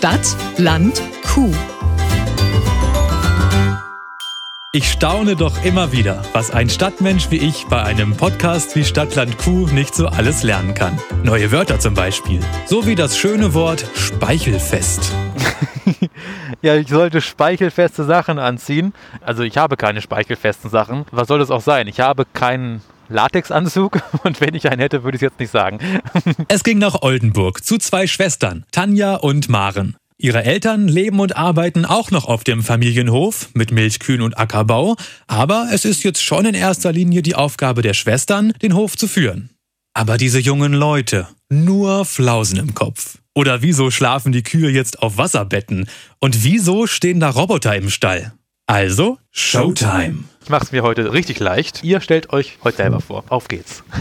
Stadt, Land, Kuh. Ich staune doch immer wieder, was ein Stadtmensch wie ich bei einem Podcast wie Stadtland Kuh nicht so alles lernen kann. Neue Wörter zum Beispiel. So wie das schöne Wort Speichelfest. ja, ich sollte speichelfeste Sachen anziehen. Also ich habe keine speichelfesten Sachen. Was soll das auch sein? Ich habe keinen Latexanzug und wenn ich einen hätte, würde ich es jetzt nicht sagen. es ging nach Oldenburg zu zwei Schwestern, Tanja und Maren. Ihre Eltern leben und arbeiten auch noch auf dem Familienhof mit Milchkühen und Ackerbau, aber es ist jetzt schon in erster Linie die Aufgabe der Schwestern, den Hof zu führen. Aber diese jungen Leute, nur Flausen im Kopf. Oder wieso schlafen die Kühe jetzt auf Wasserbetten? Und wieso stehen da Roboter im Stall? Also, Showtime. Ich mache es mir heute richtig leicht. Ihr stellt euch heute selber vor. Auf geht's.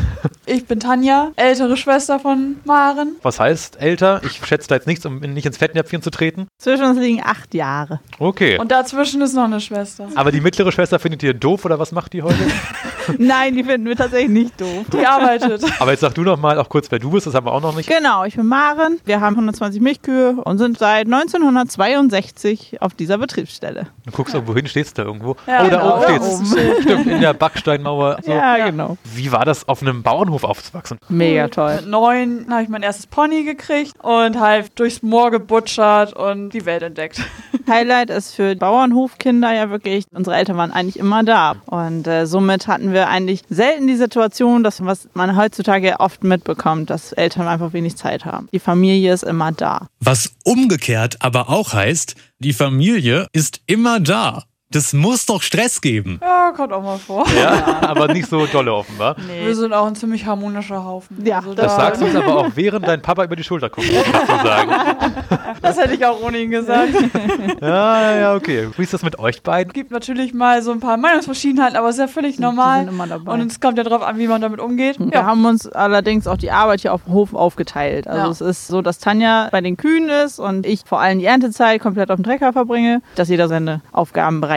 Ich bin Tanja, ältere Schwester von Maren. Was heißt älter? Ich schätze da jetzt nichts, um nicht ins Fettnäpfchen zu treten. Zwischen uns liegen acht Jahre. Okay. Und dazwischen ist noch eine Schwester. Aber die mittlere Schwester findet ihr doof oder was macht die heute? Nein, die finden wir tatsächlich nicht doof. Die arbeitet. Aber jetzt sag du noch mal auch kurz, wer du bist. Das haben wir auch noch nicht. Genau, ich bin Maren. Wir haben 120 Milchkühe und sind seit 1962 auf dieser Betriebsstelle. Du guckst irgendwo hin, stehst da irgendwo. Ja, oh, da genau. oben steht's. Stimmt, in der Backsteinmauer. So. Ja, genau. Wie war das, auf einem Bauernhof aufzuwachsen? Mega toll. Mit neun habe ich mein erstes Pony gekriegt und halt durchs Moor gebutschert und die Welt entdeckt. Highlight ist für Bauernhofkinder ja wirklich, unsere Eltern waren eigentlich immer da. Und äh, somit hatten wir eigentlich selten die Situation, dass was man heutzutage oft mitbekommt, dass Eltern einfach wenig Zeit haben. Die Familie ist immer da. Was umgekehrt aber auch heißt, die Familie ist immer da. Das muss doch Stress geben. Ja, kommt auch mal vor. Ja, aber nicht so dolle offenbar. Wir sind auch ein ziemlich harmonischer Haufen. Ja, also Das da- sagst du uns aber auch, während dein Papa über die Schulter guckt, muss ich dazu sagen. Das hätte ich auch ohne ihn gesagt. Ja, ja, okay. Wie ist das mit euch beiden? Es gibt natürlich mal so ein paar Meinungsverschiedenheiten, aber es ist ja völlig Die normal. sind immer dabei. Und es kommt ja darauf an, wie man damit umgeht. Wir haben uns allerdings auch die Arbeit hier auf dem Hof aufgeteilt. Also Ja. es ist so, dass Tanja bei den Kühen ist und ich vor allem die Erntezeit komplett auf dem Trecker verbringe, dass jeder seine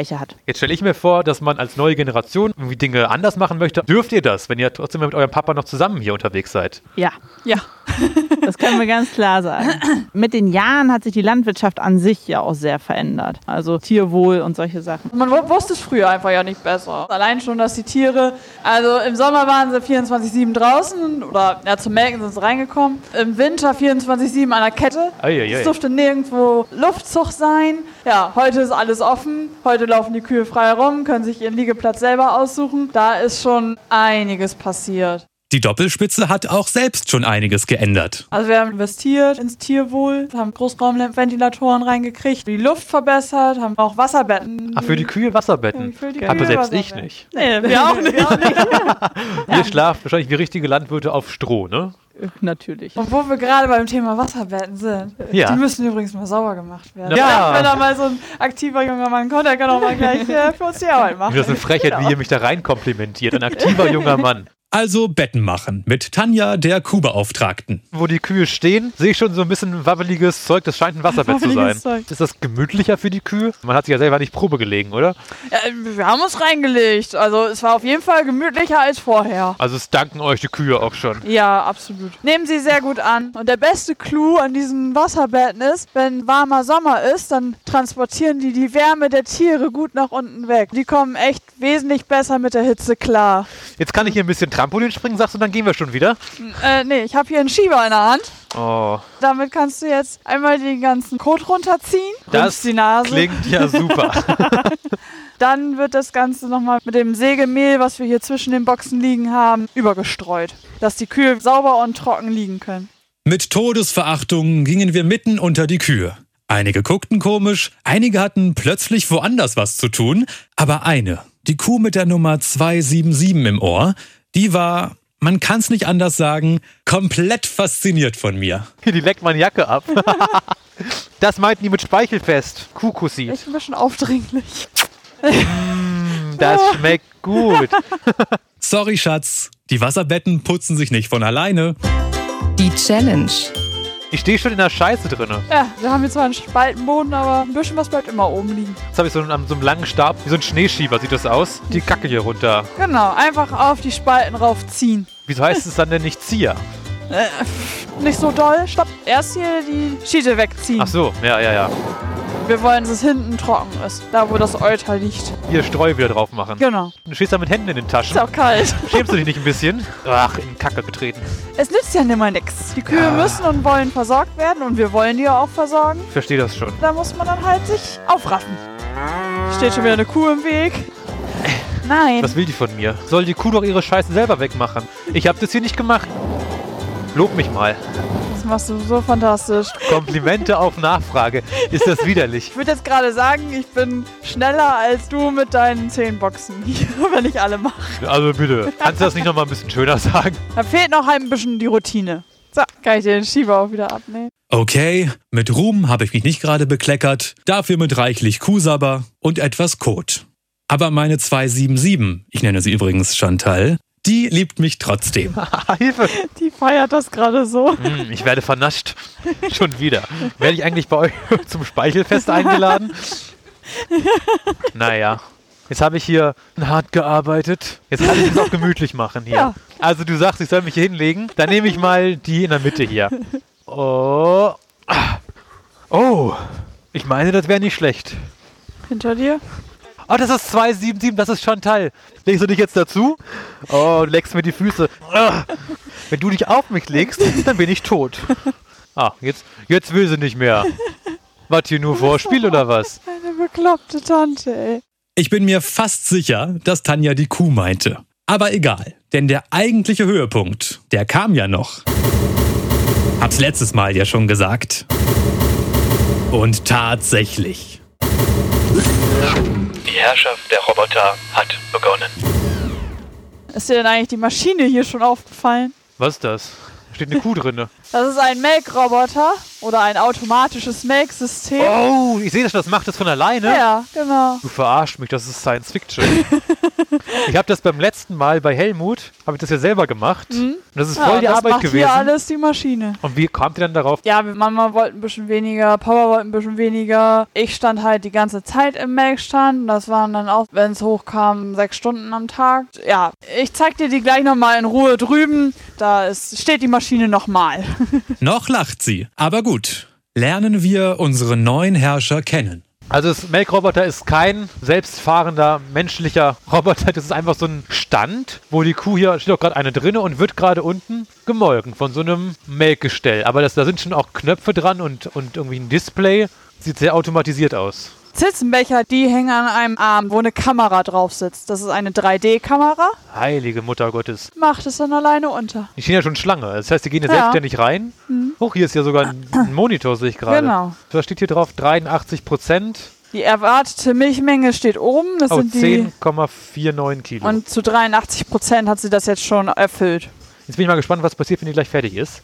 Aufgabenbereiche hat. Jetzt stelle ich mir vor, dass man als neue Generation irgendwie Dinge anders machen möchte. Dürft ihr das, wenn ihr trotzdem mit eurem Papa noch zusammen hier unterwegs seid? Ja, Ja. das können wir ganz klar sagen. Mit den Jahren hat sich die Landwirtschaft an sich ja auch sehr verändert. Also Tierwohl und solche Sachen. Man wu- wusste es früher einfach ja nicht besser. Allein schon, dass die Tiere, also im Sommer waren sie 24-7 draußen oder ja, zum Melken sind sie reingekommen. Im Winter 24-7 an der Kette. Es durfte nirgendwo Luftzug sein. Ja, heute ist alles offen. Heute laufen die Kühe frei herum, können sich ihren Liegeplatz selber aussuchen. Da ist schon einiges passiert. Die Doppelspitze hat auch selbst schon einiges geändert. Also wir haben investiert ins Tierwohl, haben Großraumventilatoren reingekriegt, die Luft verbessert, haben auch Wasserbetten. Ach, für die Kühe Wasserbetten. Für die Aber Kühe selbst ich nicht. Nee, wir auch nicht. Ihr schlaft wahrscheinlich wie richtige Landwirte auf Stroh, ne? Natürlich. Und wo wir gerade beim Thema Wasserbetten sind, Ja. die müssen übrigens mal sauber gemacht werden. Ja. Wenn da mal so ein aktiver junger Mann kommt, der kann auch mal gleich äh, für uns die Arbeit machen. Das ist eine Frechheit, wie ihr mich da rein komplimentiert. Ein aktiver junger Mann. Also Betten machen mit Tanja, der Kuhbeauftragten. Wo die Kühe stehen, sehe ich schon so ein bisschen wabbeliges Zeug. Das scheint ein Wasserbett zu sein. Zeug. Ist das gemütlicher für die Kühe? Man hat sich ja selber nicht Probe gelegen, oder? Ja, wir haben uns reingelegt. Also es war auf jeden Fall gemütlicher als vorher. Also es danken euch die Kühe auch schon. Ja, absolut. Nehmen sie sehr gut an. Und der beste Clou an diesen Wasserbetten ist, wenn warmer Sommer ist, dann transportieren die die Wärme der Tiere gut nach unten weg. Die kommen echt wesentlich besser mit der Hitze klar. Jetzt kann ich hier ein bisschen Trampolin springen, sagst du, dann gehen wir schon wieder. Äh, nee, ich habe hier einen Schieber in der Hand. Oh, Damit kannst du jetzt einmal den ganzen Kot runterziehen. das die Nase. klingt ja super. Dann wird das Ganze nochmal mit dem Sägemehl, was wir hier zwischen den Boxen liegen haben, übergestreut. Dass die Kühe sauber und trocken liegen können. Mit Todesverachtung gingen wir mitten unter die Kühe. Einige guckten komisch, einige hatten plötzlich woanders was zu tun, aber eine, die Kuh mit der Nummer 277 im Ohr, die war, man kann's nicht anders sagen, komplett fasziniert von mir. die leckt meine Jacke ab. das meinten die mit Speichelfest. Kuhkussi. Echt ein bisschen aufdringlich. Das schmeckt gut. Sorry, Schatz, die Wasserbetten putzen sich nicht von alleine. Die Challenge. Ich stehe schon in der Scheiße drinne. Ja, wir haben hier zwar einen Spaltenboden, aber ein bisschen was bleibt immer oben liegen. Jetzt habe ich so einen, an so einem langen Stab, wie so ein Schneeschieber sieht das aus. Die Kacke hier runter. Genau, einfach auf die Spalten raufziehen. Wieso heißt es dann denn nicht Zieher? Nicht so doll. Stopp. Erst hier die Schiete wegziehen. Ach so, ja, ja, ja. Wir wollen, dass es hinten trocken ist. Da, wo das Euter liegt. Hier Streu wieder drauf machen. Genau. Du stehst da mit Händen in den Taschen. Ist auch kalt. Schämst du dich nicht ein bisschen? Ach, in Kacke getreten. Es nützt ja nimmer nix. Die Kühe müssen und wollen versorgt werden und wir wollen die ja auch versorgen. Ich verstehe das schon. Da muss man dann halt sich aufraffen. Steht schon wieder eine Kuh im Weg. Nein. Was will die von mir? Soll die Kuh doch ihre Scheiße selber wegmachen? Ich hab das hier nicht gemacht. Lob mich mal. Das machst du so fantastisch. Komplimente auf Nachfrage. Ist das widerlich? Ich würde jetzt gerade sagen, ich bin schneller als du mit deinen zehn Boxen, wenn ich alle mache. Also bitte. Kannst du das nicht nochmal ein bisschen schöner sagen? Da fehlt noch ein bisschen die Routine. So, kann ich den Schieber auch wieder abnehmen. Okay, mit Ruhm habe ich mich nicht gerade bekleckert, dafür mit reichlich Kuhsabber und etwas Kot. Aber meine 277, ich nenne sie übrigens Chantal, die liebt mich trotzdem. Hilfe. Die feiert das gerade so. Hm, ich werde vernascht. Schon wieder. Werde ich eigentlich bei euch zum Speichelfest eingeladen? Naja. Jetzt habe ich hier hart gearbeitet. Jetzt kann ich es auch gemütlich machen hier. Ja. Also du sagst, ich soll mich hier hinlegen. Dann nehme ich mal die in der Mitte hier. Oh. Oh. Ich meine, das wäre nicht schlecht. Hinter dir? Oh, das ist 277, das ist Chantal. Legst du dich jetzt dazu? Oh, du leckst mir die Füße. Wenn du dich auf mich legst, dann bin ich tot. Ah, jetzt, jetzt will sie nicht mehr. Was hier nur Vorspiel oder was? Eine bekloppte Tante, ey. Ich bin mir fast sicher, dass Tanja die Kuh meinte. Aber egal, denn der eigentliche Höhepunkt, der kam ja noch. Hab's letztes Mal ja schon gesagt. Und tatsächlich. Die Herrschaft der Roboter hat begonnen. Ist dir denn eigentlich die Maschine hier schon aufgefallen? Was ist das? Da steht eine Kuh drinne. Das ist ein Melkroboter oder ein automatisches Melksystem. Oh, ich sehe das, das macht das von alleine. Ja, genau. Du verarsch mich, das ist Science Fiction. ich habe das beim letzten Mal bei Helmut, habe ich das ja selber gemacht. Und das ist voll ja, die das Arbeit macht gewesen. hier alles die Maschine. Und wie kamt ihr dann darauf? Ja, Mama wollte ein bisschen weniger, Papa wollte ein bisschen weniger. Ich stand halt die ganze Zeit im Melkstand. Das waren dann auch, wenn es hochkam, sechs Stunden am Tag. Ja, ich zeig dir die gleich nochmal in Ruhe drüben. Da ist, steht die Maschine nochmal. Noch lacht sie. Aber gut, lernen wir unsere neuen Herrscher kennen. Also das Melkroboter ist kein selbstfahrender menschlicher Roboter. Das ist einfach so ein Stand, wo die Kuh hier steht auch gerade eine drinne und wird gerade unten gemolken von so einem Melkgestell. Aber das, da sind schon auch Knöpfe dran und, und irgendwie ein Display. Sieht sehr automatisiert aus. Zitzenbecher, die hängen an einem Arm, wo eine Kamera drauf sitzt. Das ist eine 3D-Kamera. Heilige Mutter Gottes. Macht es dann alleine unter. Die stehen ja schon Schlange. Das heißt, die gehen ja Ja. selbstständig rein. Hoch, hier ist ja sogar ein, ein Monitor, sehe ich gerade. Genau. Da steht hier drauf 83 Prozent. Die erwartete Milchmenge steht oben. Das Oh, sind die. 10,49 Kilo. Und zu 83 Prozent hat sie das jetzt schon erfüllt. Jetzt bin ich mal gespannt, was passiert, wenn die gleich fertig ist.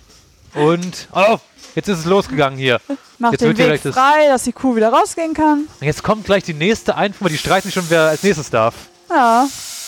Und, oh, jetzt ist es losgegangen hier. Macht Jetzt den wird Weg gleich das- frei, dass die Kuh wieder rausgehen kann. Und Jetzt kommt gleich die nächste Einfuhr. Die streiten schon, wer als nächstes darf. Ja,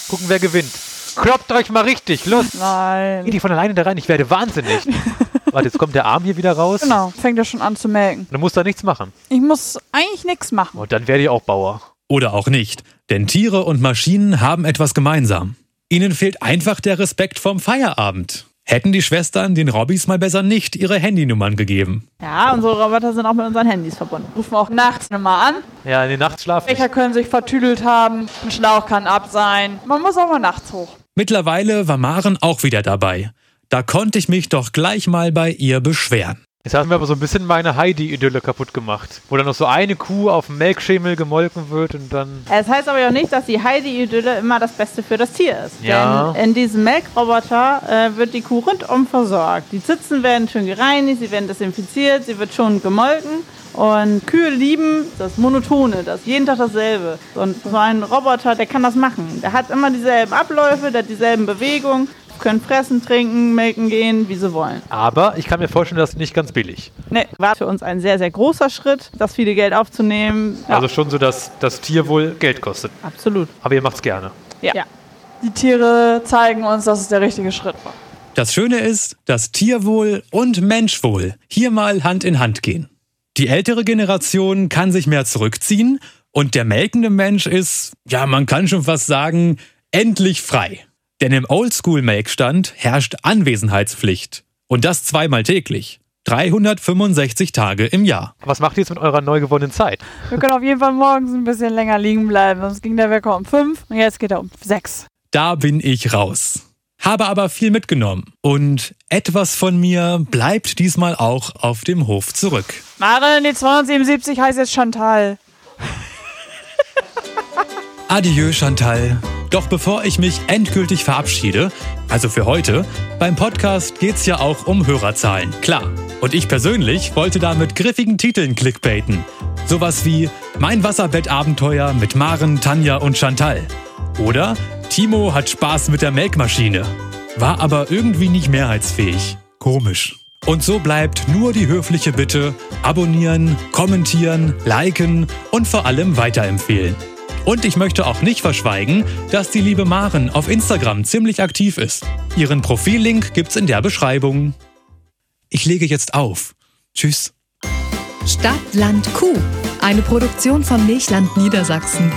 Gucken, wer gewinnt. Kloppt euch mal richtig, los. Geh nein. die von alleine da rein, ich werde wahnsinnig. Warte, jetzt kommt der Arm hier wieder raus. Genau, fängt er schon an zu melken. Du musst da nichts machen. Ich muss eigentlich nichts machen. Und dann werde ich auch Bauer. Oder auch nicht, denn Tiere und Maschinen haben etwas gemeinsam. Ihnen fehlt einfach der Respekt vom Feierabend. Hätten die Schwestern den Robbys mal besser nicht ihre Handynummern gegeben. Ja, unsere Roboter sind auch mit unseren Handys verbunden. Rufen auch nachts nochmal an. Ja, in den Nachtschlaf. Becher können sich vertüdelt haben. Ein Schlauch kann ab sein. Man muss auch mal nachts hoch. Mittlerweile war Maren auch wieder dabei. Da konnte ich mich doch gleich mal bei ihr beschweren. Jetzt haben wir aber so ein bisschen meine Heidi-Idylle kaputt gemacht. Wo dann noch so eine Kuh auf dem Melkschemel gemolken wird und dann. Es heißt aber ja auch nicht, dass die Heidi-Idylle immer das Beste für das Tier ist. Ja. Denn in diesem Melkroboter äh, wird die Kuh rundum versorgt. Die Zitzen werden schön gereinigt, sie werden desinfiziert, sie wird schon gemolken. Und Kühe lieben das Monotone, das jeden Tag dasselbe. Und so ein Roboter, der kann das machen. Der hat immer dieselben Abläufe, der hat dieselben Bewegungen, können fressen, trinken, melken gehen, wie sie wollen. Aber ich kann mir vorstellen, das ist nicht ganz billig. Nee, war für uns ein sehr, sehr großer Schritt, das viele Geld aufzunehmen. Ja, Also schon so, dass das Tier wohl Geld kostet. absolut. Aber ihr macht's gerne. Ja. Ja. Die Tiere zeigen uns, dass es der richtige Schritt war. Das Schöne ist, dass Tierwohl und Menschwohl hier mal Hand in Hand gehen. Die ältere Generation kann sich mehr zurückziehen und der melkende Mensch ist, ja, man kann schon fast sagen, endlich frei. Denn im Oldschool-Melkstand herrscht Anwesenheitspflicht. Und das zweimal täglich. 365 Tage im Jahr. Was macht ihr jetzt mit eurer neu gewonnenen Zeit? Wir können auf jeden Fall morgens ein bisschen länger liegen bleiben. Sonst ging der Wecker um fünf und jetzt geht er um sechs. Da bin ich raus. Habe aber viel mitgenommen. Und etwas von mir bleibt diesmal auch auf dem Hof zurück. Maren, die 277 heißt jetzt Chantal. Adieu, Chantal. Doch bevor ich mich endgültig verabschiede, also für heute, beim Podcast geht's ja auch um Hörerzahlen, klar. Und ich persönlich wollte da mit griffigen Titeln clickbaiten. Sowas wie Mein Wasserbettabenteuer mit Maren, Tanja und Chantal. Oder Timo hat Spaß mit der Melkmaschine. War aber irgendwie nicht mehrheitsfähig. Komisch. Und so bleibt nur die höfliche Bitte, abonnieren, kommentieren, liken und vor allem weiterempfehlen. Und ich möchte auch nicht verschweigen, dass die liebe Maren auf Instagram ziemlich aktiv ist. Ihren Profillink gibt's in der Beschreibung. Ich lege jetzt auf. Tschüss. Stadt, Land, Kuh. Eine Produktion von Milchland Niedersachsen.